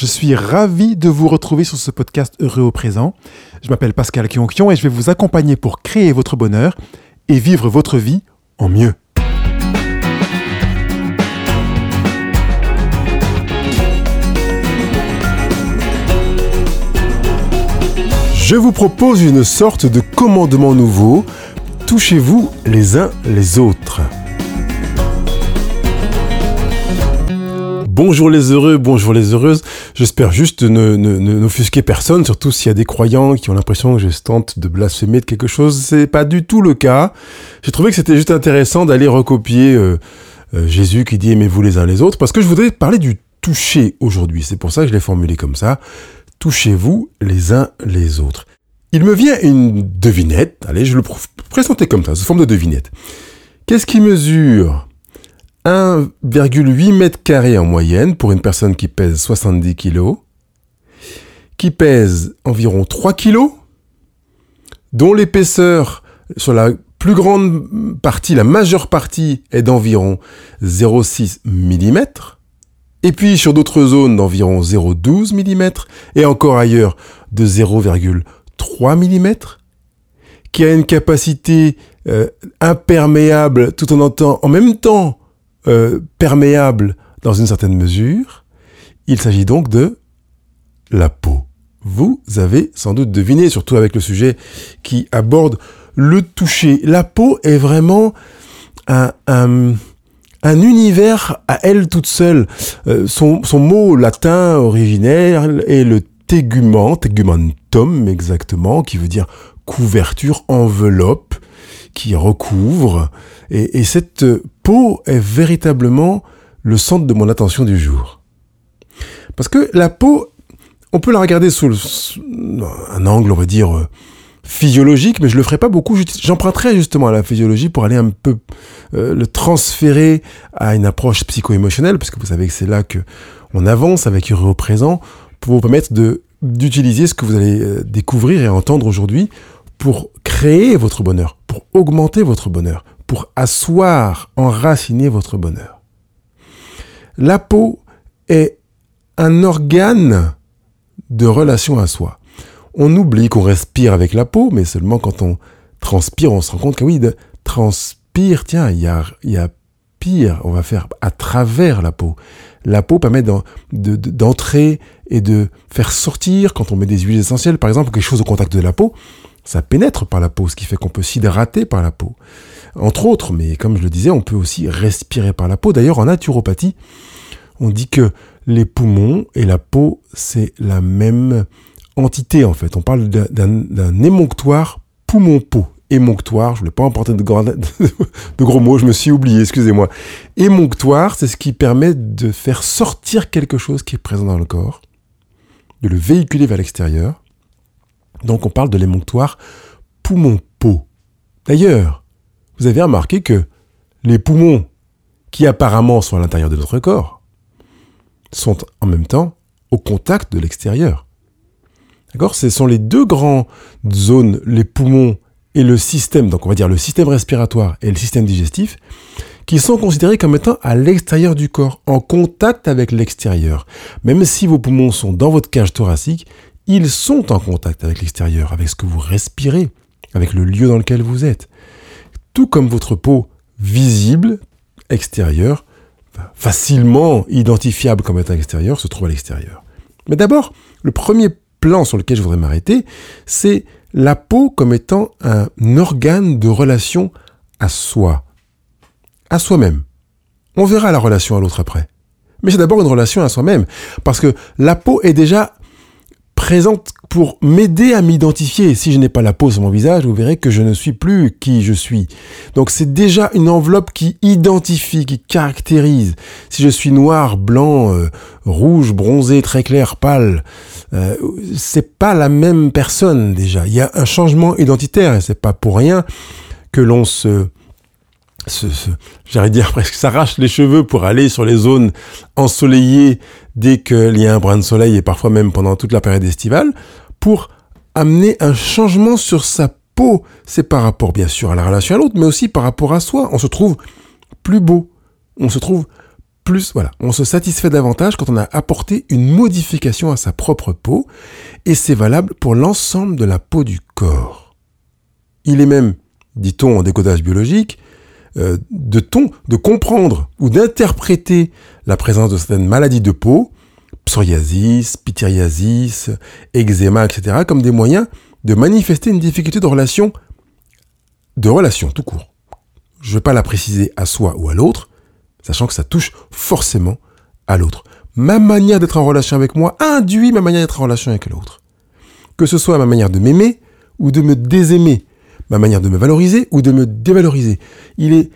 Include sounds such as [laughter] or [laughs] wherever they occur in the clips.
Je suis ravi de vous retrouver sur ce podcast Heureux au présent. Je m'appelle Pascal Kionkion et je vais vous accompagner pour créer votre bonheur et vivre votre vie en mieux. Je vous propose une sorte de commandement nouveau. Touchez-vous les uns les autres. Bonjour les heureux, bonjour les heureuses. J'espère juste ne, n'offusquer personne, surtout s'il y a des croyants qui ont l'impression que je tente de blasphémer de quelque chose. C'est pas du tout le cas. J'ai trouvé que c'était juste intéressant d'aller recopier euh, euh, Jésus qui dit aimez-vous les uns les autres, parce que je voudrais parler du toucher aujourd'hui. C'est pour ça que je l'ai formulé comme ça. Touchez-vous les uns les autres. Il me vient une devinette. Allez, je le présenter comme ça, sous forme de devinette. Qu'est-ce qui mesure 1,8 mètres carrés en moyenne pour une personne qui pèse 70 kg, qui pèse environ 3 kg, dont l'épaisseur sur la plus grande partie, la majeure partie est d'environ 0,6 mm, et puis sur d'autres zones d'environ 0,12 mm, et encore ailleurs de 0,3 mm, qui a une capacité euh, imperméable tout en, en même temps euh, perméable dans une certaine mesure. Il s'agit donc de la peau. Vous avez sans doute deviné, surtout avec le sujet qui aborde le toucher. La peau est vraiment un, un, univers à elle toute seule. Euh, son, son, mot latin originaire est le tégument, tegumentum exactement, qui veut dire couverture, enveloppe, qui recouvre. Et, cette peau est véritablement le centre de mon attention du jour. Parce que la peau, on peut la regarder sous, un angle, on va dire, physiologique, mais je le ferai pas beaucoup. J'emprunterai justement à la physiologie pour aller un peu euh, le transférer à une approche psycho-émotionnelle, parce que vous savez que c'est là que on avance avec Heureux au présent, pour vous permettre d'utiliser ce que vous allez euh, découvrir et entendre aujourd'hui pour créer votre bonheur, pour augmenter votre bonheur, pour asseoir, enraciner votre bonheur. La peau est un organe de relation à soi. On oublie qu'on respire avec la peau, mais seulement quand on transpire, on se rend compte que oui, de transpire, tiens, il y a, y a pire, on va faire à travers la peau. La peau permet d'entrer et de faire sortir, quand on met des huiles essentielles, par exemple, quelque chose au contact de la peau, ça pénètre par la peau, ce qui fait qu'on peut s'hydrater par la peau. Entre autres, mais comme je le disais, on peut aussi respirer par la peau. D'ailleurs, en naturopathie, on dit que les poumons et la peau, c'est la même entité en fait. On parle d'un émonctoire poumon-peau. Émonctoire, je ne voulais pas emporter de, [laughs] de gros mots, je me suis oublié, excusez-moi. Émonctoire, c'est ce qui permet de faire sortir quelque chose qui est présent dans le corps, de le véhiculer vers l'extérieur. Donc on parle de l'émonctoire poumon-peau. D'ailleurs, vous avez remarqué que les poumons, qui apparemment sont à l'intérieur de notre corps, sont en même temps au contact de l'extérieur. D'accord? Ce sont les deux grandes zones, les poumons et le système, donc on va dire le système respiratoire et le système digestif, qui sont considérés comme étant à l'extérieur du corps, en contact avec l'extérieur. Même si vos poumons sont dans votre cage thoracique, ils sont en contact avec l'extérieur, avec ce que vous respirez, avec le lieu dans lequel vous êtes. Tout comme votre peau visible, extérieure, facilement identifiable comme étant extérieure, se trouve à l'extérieur. Mais d'abord, le premier plan sur lequel je voudrais m'arrêter, c'est la peau comme étant un organe de relation à soi, à soi-même. On verra la relation à l'autre après. Mais c'est d'abord une relation à soi-même, parce que la peau est déjà présente pour m'aider à m'identifier. Si je n'ai pas la peau sur mon visage, vous verrez que je ne suis plus qui je suis. Donc c'est déjà une enveloppe qui identifie, qui caractérise. Si je suis noir, blanc, euh, rouge, bronzé, très clair, pâle, euh, c'est pas la même personne déjà. Il y a un changement identitaire et c'est pas pour rien que l'on se j'allais dire presque s'arrache les cheveux pour aller sur les zones ensoleillées dès qu'il y a un brin de soleil et parfois même pendant toute la période estivale pour amener un changement sur sa peau. C'est par rapport bien sûr à la relation à l'autre, mais aussi par rapport à soi. On se trouve plus beau, on se trouve plus, voilà, on se satisfait davantage quand on a apporté une modification à sa propre peau, et c'est valable pour l'ensemble de la peau du corps. Il est même, dit-on en décodage biologique, euh, de ton, de comprendre ou d'interpréter la présence de certaines maladies de peau, psoriasis, pityriasis, eczéma, etc., comme des moyens de manifester une difficulté de relation, de relation tout court. Je ne vais pas la préciser à soi ou à l'autre, sachant que ça touche forcément à l'autre. Ma manière d'être en relation avec moi induit ma manière d'être en relation avec l'autre. Que ce soit ma manière de m'aimer ou de me désaimer, ma manière de me valoriser ou de me dévaloriser. Il est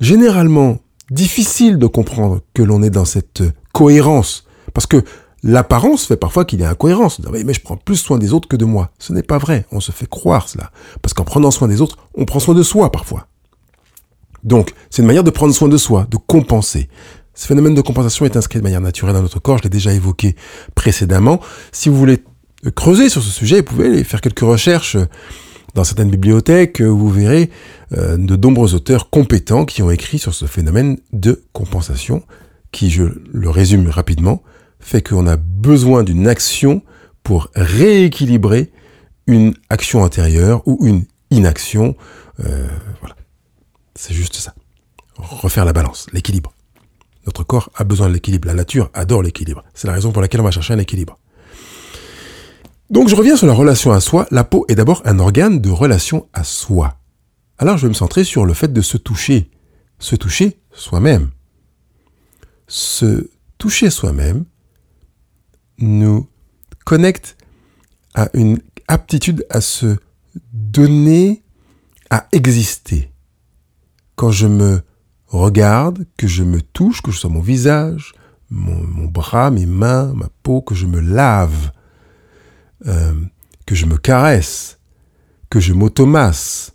généralement difficile de comprendre que l'on est dans cette cohérence, parce que l'apparence fait parfois qu'il y a incohérence. Mais je prends plus soin des autres que de moi. Ce n'est pas vrai, on se fait croire cela. Parce qu'en prenant soin des autres, on prend soin de soi parfois. Donc, c'est une manière de prendre soin de soi, de compenser. Ce phénomène de compensation est inscrit de manière naturelle dans notre corps, je l'ai déjà évoqué précédemment. Si vous voulez creuser sur ce sujet, vous pouvez aller faire quelques recherches dans certaines bibliothèques, vous verrez euh, de nombreux auteurs compétents qui ont écrit sur ce phénomène de compensation, qui, je le résume rapidement, fait qu'on a besoin d'une action pour rééquilibrer une action intérieure ou une inaction. Euh, voilà. C'est juste ça. Refaire la balance, l'équilibre. Notre corps a besoin de l'équilibre. La nature adore l'équilibre. C'est la raison pour laquelle on va chercher un équilibre. Donc je reviens sur la relation à soi. La peau est d'abord un organe de relation à soi. Alors je vais me centrer sur le fait de se toucher. Se toucher soi-même. Se toucher soi-même nous connecte à une aptitude à se donner, à exister quand je me regarde, que je me touche, que je sois mon visage, mon, bras, mes mains, ma peau, que je me lave, euh, que je me caresse, que je m'automasse,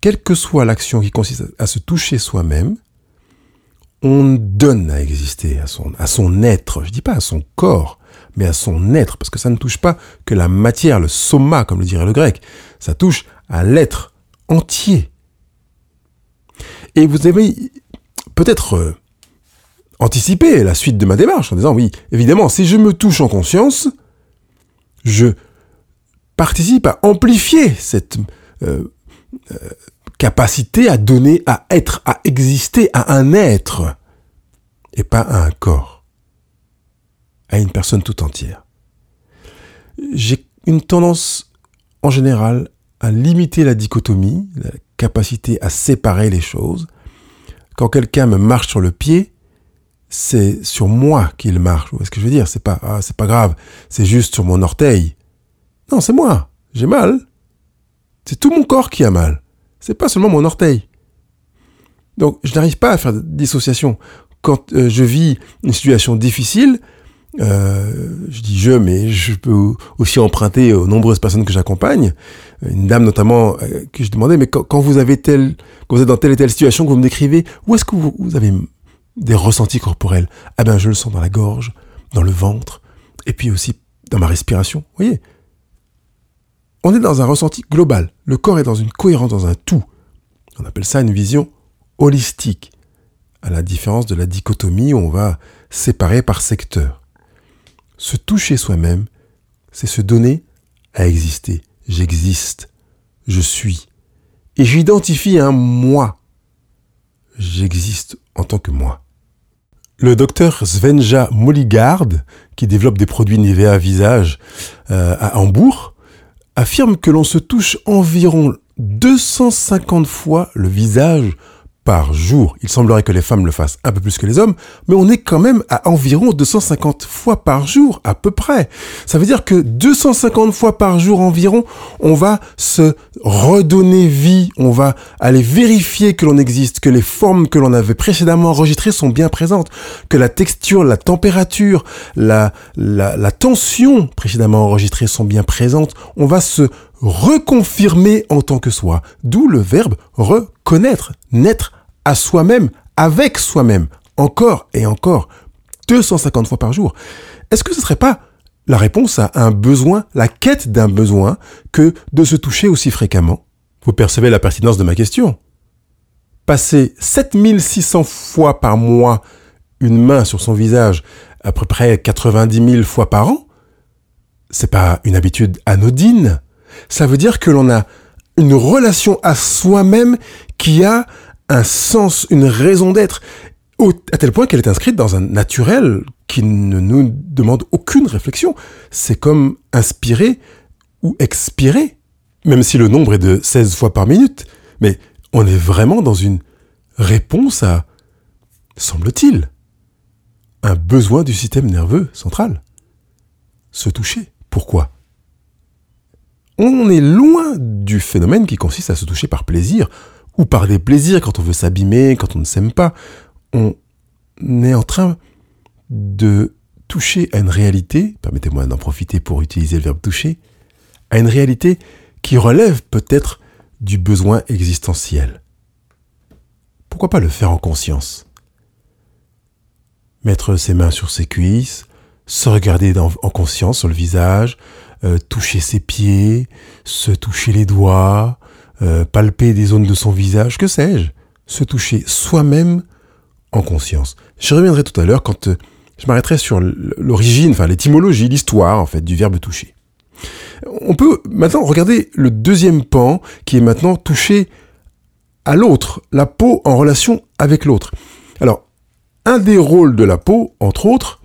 quelle que soit l'action qui consiste à, se toucher soi-même, on donne à exister, à son, être, je dis pas à son corps, mais à son être, parce que ça ne touche pas que la matière, le soma, comme le dirait le grec, ça touche à l'être entier. Et vous avez peut-être euh, anticipé la suite de ma démarche en disant oui, évidemment, si je me touche en conscience, je participe à amplifier cette euh, euh, capacité à donner, à être, à exister, à un être, et pas à un corps, à une personne tout entière. J'ai une tendance en général à limiter la dichotomie, la capacité à séparer les choses. Quand quelqu'un me marche sur le pied, c'est sur moi qu'il marche. Vous ce que je veux dire? C'est pas, ah, c'est pas grave. C'est juste sur mon orteil. Non, c'est moi. J'ai mal. C'est tout mon corps qui a mal. C'est pas seulement mon orteil. Donc, je n'arrive pas à faire de dissociation. Quand euh, je vis une situation difficile, euh, je dis je, mais je peux aussi emprunter aux nombreuses personnes que j'accompagne. Une dame notamment euh, que je demandais, mais quand, vous avez tel, quand vous êtes dans telle et telle situation que vous me décrivez, où est-ce que vous, avez des ressentis corporels? Ah ben, je le sens dans la gorge, dans le ventre, et puis aussi dans ma respiration. Vous voyez? On est dans un ressenti global. Le corps est dans une cohérence, dans un tout. On appelle ça une vision holistique, à la différence de la dichotomie où on va séparer par secteur. Se toucher soi-même, c'est se donner à exister. J'existe. Je suis. Et j'identifie un moi. J'existe en tant que moi. Le docteur Svenja Molligard, qui développe des produits Nivea visage euh, à Hambourg, affirme que l'on se touche environ 250 fois le visage par jour. Il semblerait que les femmes le fassent un peu plus que les hommes, mais on est quand même à environ 250 fois par jour, à peu près. Ça veut dire que 250 fois par jour environ, on va se redonner vie, on va aller vérifier que l'on existe, que les formes que l'on avait précédemment enregistrées sont bien présentes, que la texture, la température, la, tension précédemment enregistrées sont bien présentes. On va se reconfirmer en tant que soi. D'où le verbe reconnaître, naître à soi-même, avec soi-même, encore et encore, 250 fois par jour. Est-ce que ce serait pas la réponse à un besoin, la quête d'un besoin, que de se toucher aussi fréquemment? Vous percevez la pertinence de ma question Passer 7600 fois par mois une main sur son visage à peu près 90 000 fois par an, c'est pas une habitude anodine. Ça veut dire que l'on a une relation à soi-même qui a un sens, une raison d'être, à tel point qu'elle est inscrite dans un naturel qui ne nous demande aucune réflexion. C'est comme inspirer ou expirer, même si le nombre est de 16 fois par minute. Mais on est vraiment dans une réponse à, semble-t-il, un besoin du système nerveux central. Se toucher. Pourquoi? On est loin du phénomène qui consiste à se toucher par plaisir, ou par des plaisirs quand on veut s'abîmer, quand on ne s'aime pas. On est en train de toucher à une réalité, permettez-moi d'en profiter pour utiliser le verbe toucher, à une réalité qui relève peut-être du besoin existentiel. Pourquoi pas le faire en conscience? Mettre ses mains sur ses cuisses, se regarder en conscience sur le visage, euh, toucher ses pieds, se toucher les doigts, euh, palper des zones de son visage, que sais-je Se toucher soi-même en conscience. Je reviendrai tout à l'heure quand euh, je m'arrêterai sur l'origine, enfin l'étymologie, l'histoire en fait du verbe toucher. On peut maintenant regarder le deuxième pan qui est maintenant touché à l'autre, la peau en relation avec l'autre. Alors, un des rôles de la peau, entre autres,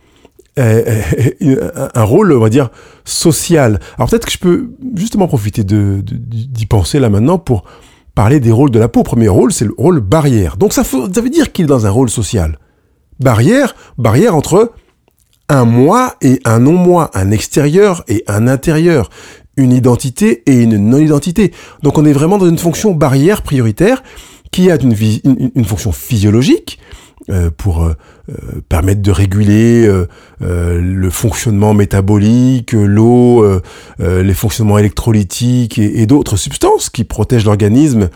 est, un rôle, on va dire, social. Alors peut-être que je peux justement profiter d'y de, penser là maintenant pour parler des rôles de la peau. Premier rôle, c'est le rôle barrière. Donc ça, ça veut dire qu'il est dans un rôle social. Barrière, barrière entre un moi et un non-moi, un extérieur et un intérieur, une identité et une non-identité. Donc on est vraiment dans une fonction barrière prioritaire qui a une, une fonction physiologique, euh, pour euh, euh, permettre de réguler le fonctionnement métabolique, l'eau, les fonctionnements électrolytiques et, d'autres substances qui protègent l'organisme,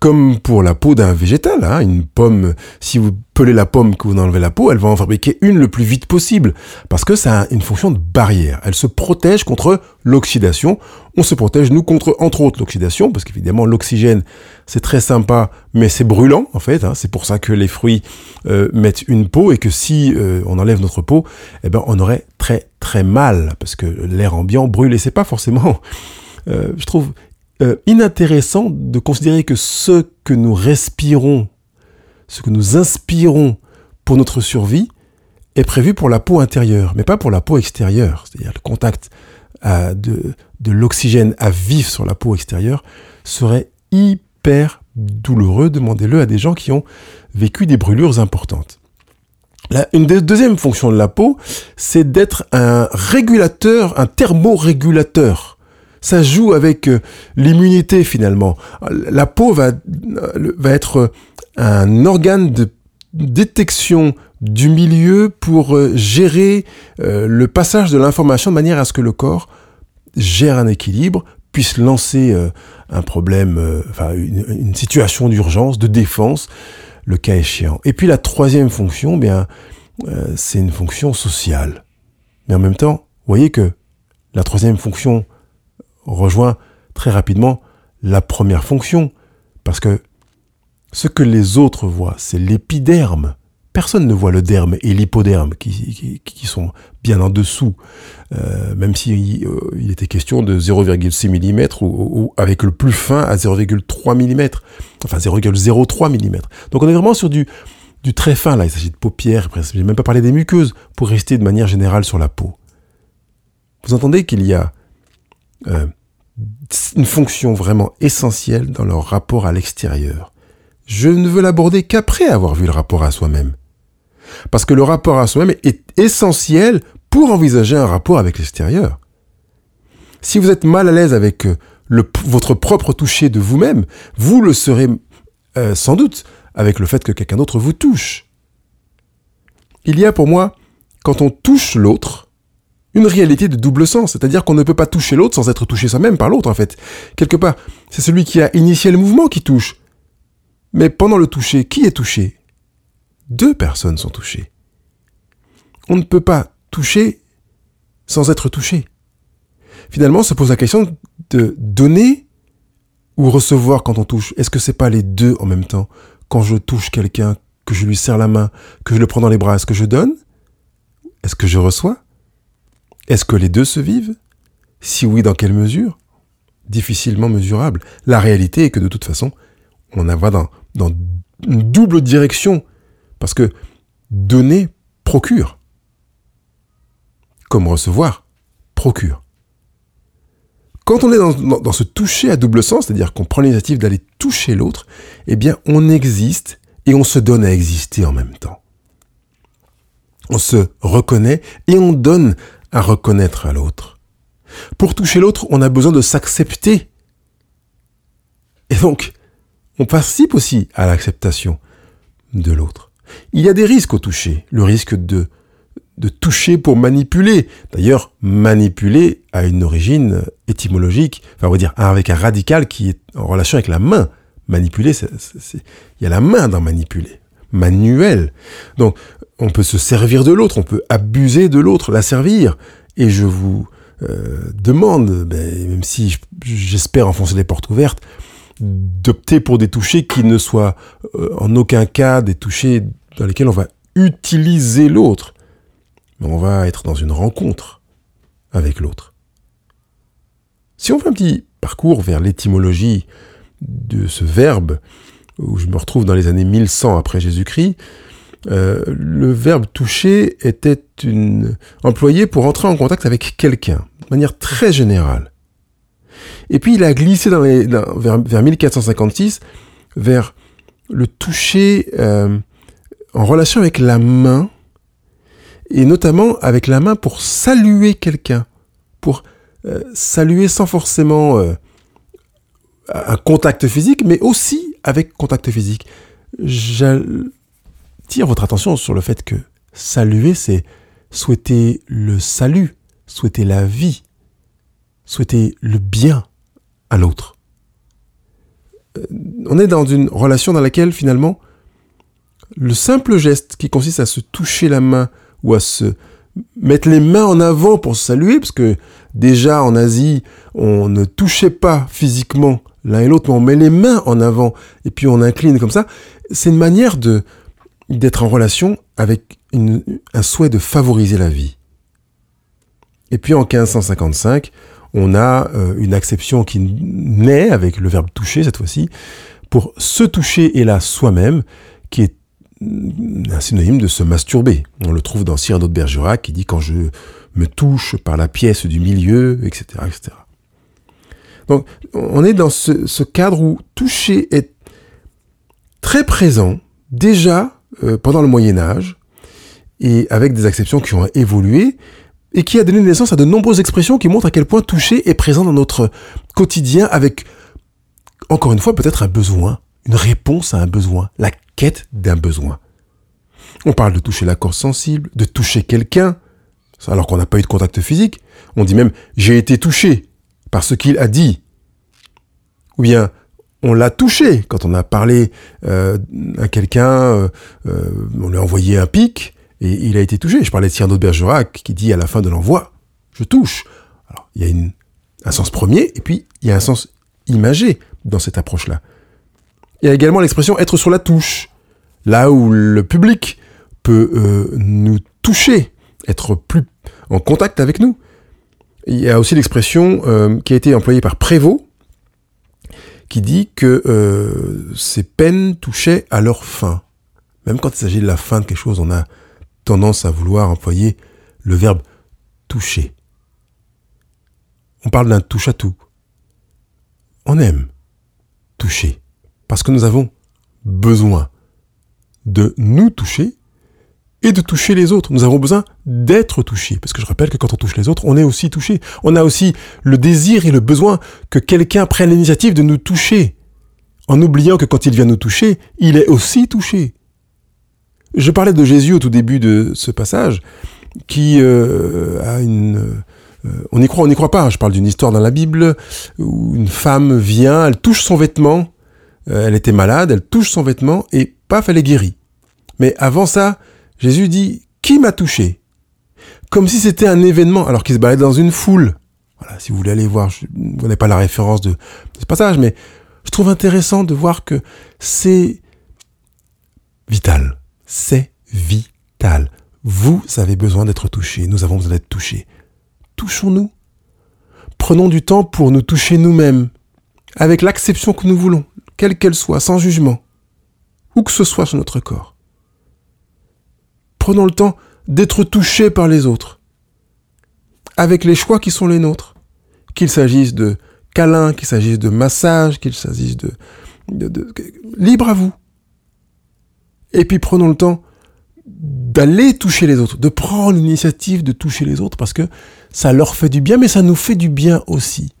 comme pour la peau d'un végétal. Hein. Une pomme, si vous pelez la pomme, que vous enlevez la peau, elle va en fabriquer une le plus vite possible, parce que ça a une fonction de barrière. Elle se protège contre l'oxydation. On se protège, nous, contre, entre autres, l'oxydation, parce qu'évidemment, l'oxygène, c'est très sympa, mais c'est brûlant, en fait. Hein. C'est pour ça que les fruits euh, mettent une peau, et que si euh, on enlève notre peau, eh ben, on aurait très, très mal, parce que l'air ambiant brûle, et c'est pas forcément... [laughs] Euh, je trouve inintéressant de considérer que ce que nous respirons ce que nous inspirons pour notre survie est prévu pour la peau intérieure, mais pas pour la peau extérieure. C'est-à-dire le contact euh, de, l'oxygène à vif sur la peau extérieure serait hyper douloureux. Demandez-le à des gens qui ont vécu des brûlures importantes. une des deuxièmes fonctions de la peau, c'est d'être un régulateur, un thermorégulateur ça joue avec euh, l'immunité finalement. La peau va, euh, va être un organe de détection du milieu pour euh, gérer euh, le passage de l'information de manière à ce que le corps gère un équilibre, puisse lancer euh, un problème, enfin une, situation d'urgence, de défense, le cas échéant. Et puis la troisième fonction, eh bien, c'est une fonction sociale. Mais en même temps, vous voyez que la troisième fonction rejoint très rapidement la première fonction, parce que ce que les autres voient, c'est l'épiderme. Personne ne voit le derme et l'hypoderme qui, sont bien en dessous, euh, même s'il euh, il était question de 0,6 mm ou, avec le plus fin à 0,3 mm, enfin 0,03 mm. Donc on est vraiment sur du, du très fin là, il s'agit de paupières, je n'ai même pas parlé des muqueuses, pour rester de manière générale sur la peau. Vous entendez qu'il y a euh, une fonction vraiment essentielle dans leur rapport à l'extérieur je ne veux l'aborder qu'après avoir vu le rapport à soi-même. Parce que le rapport à soi-même est essentiel pour envisager un rapport avec l'extérieur. Si vous êtes mal à l'aise avec euh, votre propre toucher de vous-même, vous le serez euh, sans doute avec le fait que quelqu'un d'autre vous touche. Il y a pour moi, quand on touche l'autre, une réalité de double sens, c'est-à-dire qu'on ne peut pas toucher l'autre sans être touché soi-même par l'autre en fait. Quelque part, c'est celui qui a initié le mouvement qui touche. Mais pendant le toucher, qui est touché? Deux personnes sont touchées. On ne peut pas toucher sans être touché. Finalement, se pose la question de donner ou recevoir quand on touche. Est-ce que c'est pas les deux en même temps? Quand je touche quelqu'un, que je lui serre la main, que je le prends dans les bras, est-ce que je donne? Est-ce que je reçois? Est-ce que les deux se vivent? Si oui, dans quelle mesure? Difficilement mesurable. La réalité est que de toute façon, on va dans, dans une double direction. Parce que donner procure. Comme recevoir procure. Quand on est dans, ce toucher à double sens, c'est-à-dire qu'on prend l'initiative d'aller toucher l'autre, eh bien, on existe et on se donne à exister en même temps. On se reconnaît et on donne à reconnaître à l'autre. Pour toucher l'autre, on a besoin de s'accepter. Et donc, on participe aussi à l'acceptation de l'autre. Il y a des risques au toucher. Le risque de de toucher pour manipuler. D'ailleurs, manipuler a une origine étymologique, enfin on va dire avec un radical qui est en relation avec la main. Manipuler, il y a la main dans manipuler. Manuel. Donc, on peut se servir de l'autre, on peut abuser de l'autre, la servir. Et je vous euh, demande, ben, même si j'espère enfoncer les portes ouvertes, d'opter pour des touchés qui ne soient euh, en aucun cas des touchés dans lesquels on va utiliser l'autre mais on va être dans une rencontre avec l'autre. Si on fait un petit parcours vers l'étymologie de ce verbe, où je me retrouve dans les années 1100 après Jésus-Christ, euh, le verbe toucher était employé pour entrer en contact avec quelqu'un, de manière très générale. Et puis il a glissé dans vers, 1456 vers le toucher euh, en relation avec la main, et notamment avec la main pour saluer quelqu'un, pour euh, saluer sans forcément un contact physique, mais aussi avec contact physique. J'attire votre attention sur le fait que saluer, c'est souhaiter le salut, souhaiter la vie, souhaiter le bien à l'autre. Euh, on est dans une relation dans laquelle finalement le simple geste qui consiste à se toucher la main ou à se mettre les mains en avant pour se saluer, parce que déjà en Asie, on ne touchait pas physiquement l'un et l'autre, mais on met les mains en avant et puis on incline comme ça. C'est une manière de d'être en relation avec un souhait de favoriser la vie. Et puis en 1555, on a euh, une acception qui naît avec le verbe toucher cette fois-ci pour se toucher et là soi-même, qui est un synonyme de se masturber. On le trouve dans Cyrano de Bergerac qui dit quand je me touche par la pièce du milieu, etc. etc. Donc on est dans ce, cadre où toucher est très présent déjà pendant le Moyen Âge et avec des acceptions qui ont évolué et qui a donné naissance à de nombreuses expressions qui montrent à quel point toucher est présent dans notre quotidien avec, encore une fois, peut-être un besoin, une réponse à un besoin, la quête d'un besoin. On parle de toucher la corde sensible, de toucher quelqu'un, alors qu'on n'a pas eu de contact physique. On dit même j'ai été touché par ce qu'il a dit. Ou bien on l'a touché quand on a parlé euh, à quelqu'un, euh, euh, on lui a envoyé un pic et il a été touché. Je parlais de Cyrano de Bergerac qui dit à la fin de l'envoi, je touche. Alors, il y a un sens premier et puis il y a un sens imagé dans cette approche-là. Il y a également l'expression être sur la touche, là où le public peut euh, nous toucher, être plus en contact avec nous. Il y a aussi l'expression euh, qui a été employée par Prévost, qui dit que euh, ces peines touchaient à leur fin. Même quand il s'agit de la fin de quelque chose, on a tendance à vouloir employer le verbe toucher. On parle d'un touche à tout. On aime toucher. Parce que nous avons besoin de nous toucher et de toucher les autres. Nous avons besoin d'être touchés. Parce que je rappelle que quand on touche les autres, on est aussi touché. On a aussi le désir et le besoin que quelqu'un prenne l'initiative de nous toucher. En oubliant que quand il vient nous toucher, il est aussi touché. Je parlais de Jésus au tout début de ce passage, qui euh, a une... Euh, on n'y croit, on n'y croit pas. Je parle d'une histoire dans la Bible où une femme vient, elle touche son vêtement, euh, elle était malade, elle touche son vêtement et paf, elle est guérie. Mais avant ça, Jésus dit Qui m'a touché? Comme si c'était un événement, alors qu'il se baladait dans une foule. Voilà, si vous voulez aller voir, je, n'avez pas la référence de, ce passage, mais je trouve intéressant de voir que c'est vital. C'est vital. Vous avez besoin d'être touché. Nous avons besoin d'être touchés. Touchons-nous. Prenons du temps pour nous toucher nous-mêmes, avec l'acception que nous voulons, quelle qu'elle soit, sans jugement, où que ce soit sur notre corps. Prenons le temps d'être touchés par les autres, avec les choix qui sont les nôtres, qu'il s'agisse de câlins, qu'il s'agisse de massage, qu'il s'agisse de, de, Libre à vous. Et puis prenons le temps d'aller toucher les autres, de prendre l'initiative de toucher les autres, parce que ça leur fait du bien, mais ça nous fait du bien aussi.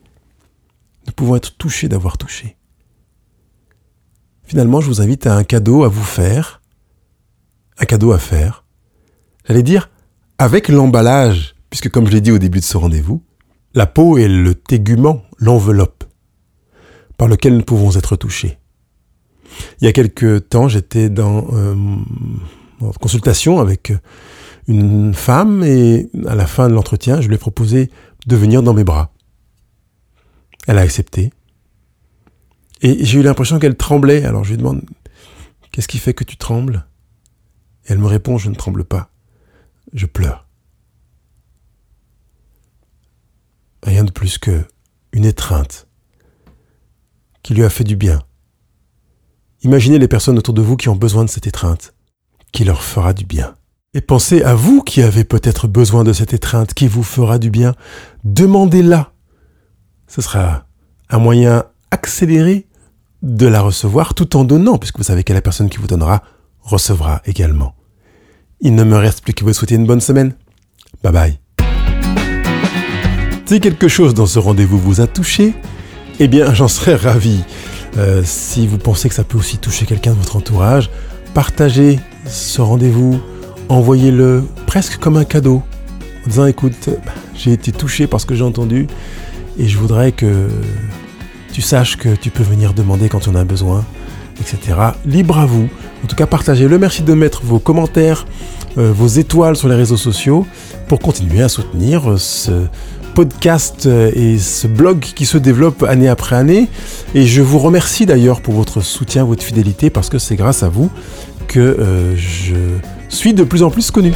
Nous pouvons être touchés d'avoir touché. Finalement, je vous invite à un cadeau à vous faire, un cadeau à faire. J'allais dire, avec l'emballage, puisque comme je l'ai dit au début de ce rendez-vous, la peau est le tégument, l'enveloppe, par lequel nous pouvons être touchés. Il y a quelque temps, j'étais dans euh, en consultation avec une femme et à la fin de l'entretien, je lui ai proposé de venir dans mes bras. Elle a accepté. Et j'ai eu l'impression qu'elle tremblait. Alors je lui demande Qu'est-ce qui fait que tu trembles? Et elle me répond Je ne tremble pas. Je pleure. Rien de plus que une étreinte qui lui a fait du bien. Imaginez les personnes autour de vous qui ont besoin de cette étreinte qui leur fera du bien. Et pensez à vous qui avez peut-être besoin de cette étreinte qui vous fera du bien. Demandez-la. Ce sera un moyen accéléré de la recevoir tout en donnant, puisque vous savez que la personne qui vous donnera recevra également. Il ne me reste plus que vous souhaiter une bonne semaine. Bye bye. Si quelque chose dans ce rendez-vous vous a touché, eh bien j'en serais ravi. Euh, si vous pensez que ça peut aussi toucher quelqu'un de votre entourage, partagez ce rendez-vous, envoyez-le presque comme un cadeau, en disant écoute, j'ai été touché par ce que j'ai entendu et je voudrais que tu saches que tu peux venir demander quand on a besoin, etc. Libre à vous. En tout cas, partagez-le. Merci de mettre vos commentaires, euh, vos étoiles sur les réseaux sociaux pour continuer à soutenir ce podcast euh, et ce blog qui se développe année après année. Et je vous remercie d'ailleurs pour votre soutien, votre fidélité, parce que c'est grâce à vous que euh, je suis de plus en plus connu.